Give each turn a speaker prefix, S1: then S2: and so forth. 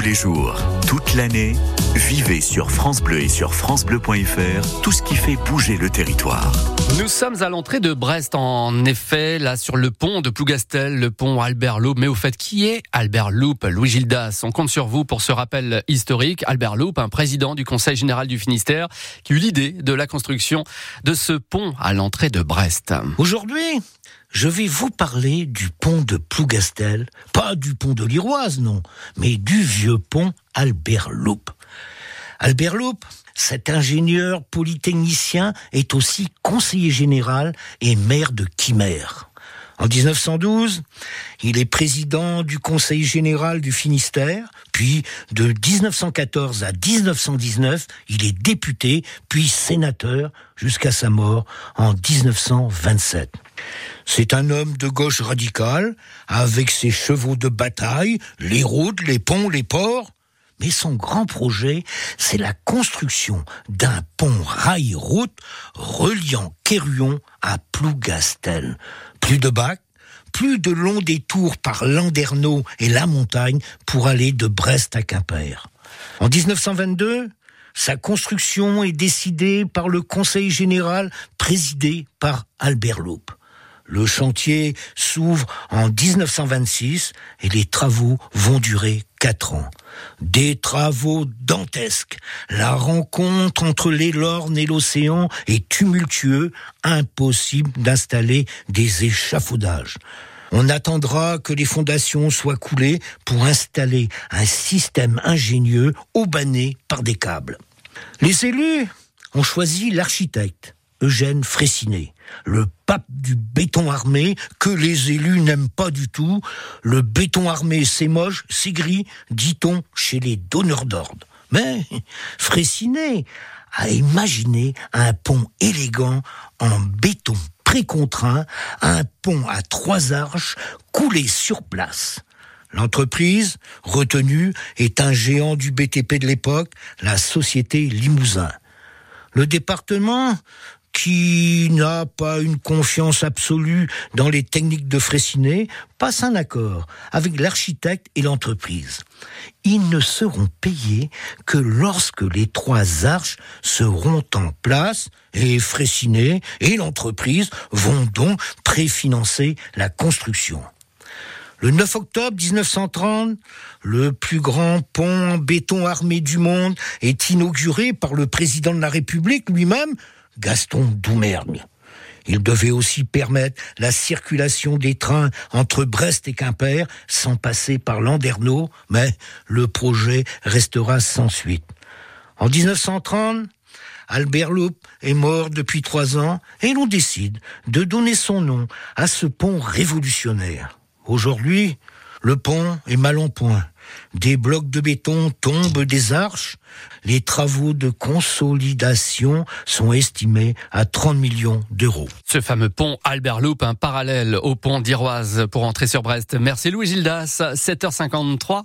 S1: Tous les jours, toute l'année, vivez sur France Bleu et sur francebleu.fr tout ce qui fait bouger le territoire.
S2: Nous sommes à l'entrée de Brest, en effet, là sur le pont de Plougastel, le pont Albert Loup. Mais au fait, qui est Albert Loup? Louis Gildas, on compte sur vous pour ce rappel historique. Albert Loup, un président du Conseil général du Finistère, qui eut l'idée de la construction de ce pont à l'entrée de Brest.
S3: Aujourd'hui, je vais vous parler du pont de Plougastel, pas du pont de l'Iroise, non, mais du vieux pont Albert Loup. Albert Loup, cet ingénieur polytechnicien est aussi conseiller général et maire de Quimère. En 1912, il est président du Conseil général du Finistère, puis de 1914 à 1919, il est député, puis sénateur, jusqu'à sa mort en 1927. C'est un homme de gauche radicale, avec ses chevaux de bataille, les routes, les ponts, les ports. Mais son grand projet, c'est la construction d'un pont rail-route reliant Quéruon à Plougastel. Plus de bacs, plus de longs détours par Landerneau et la montagne pour aller de Brest à Quimper. En 1922, sa construction est décidée par le Conseil général présidé par Albert Loup. Le chantier s'ouvre en 1926 et les travaux vont durer quatre ans. Des travaux dantesques. La rencontre entre les Lornes et l'océan est tumultueux, impossible d'installer des échafaudages. On attendra que les fondations soient coulées pour installer un système ingénieux aubané par des câbles. Les élus ont choisi l'architecte Eugène Fraissinet, le pape du béton armé que les élus n'aiment pas du tout. Le béton armé, c'est moche, c'est gris, dit-on chez les donneurs d'ordre. Mais Fraissinet a imaginé un pont élégant en béton précontraint, un pont à trois arches coulé sur place. L'entreprise retenue est un géant du BTP de l'époque, la société Limousin. Le département qui n'a pas une confiance absolue dans les techniques de Fraissinet, passe un accord avec l'architecte et l'entreprise. Ils ne seront payés que lorsque les trois arches seront en place et Fraissinet et l'entreprise vont donc préfinancer la construction. Le 9 octobre 1930, le plus grand pont en béton armé du monde est inauguré par le président de la République lui-même, Gaston Doumergue. Il devait aussi permettre la circulation des trains entre Brest et Quimper sans passer par Landerneau, mais le projet restera sans suite. En 1930, Albert Loup est mort depuis trois ans et l'on décide de donner son nom à ce pont révolutionnaire. Aujourd'hui, le pont est mal en point. Des blocs de béton tombent des arches. Les travaux de consolidation sont estimés à 30 millions d'euros.
S2: Ce fameux pont Albert Loup, un parallèle au pont d'Iroise pour entrer sur Brest. Merci Louis Gildas, 7h53.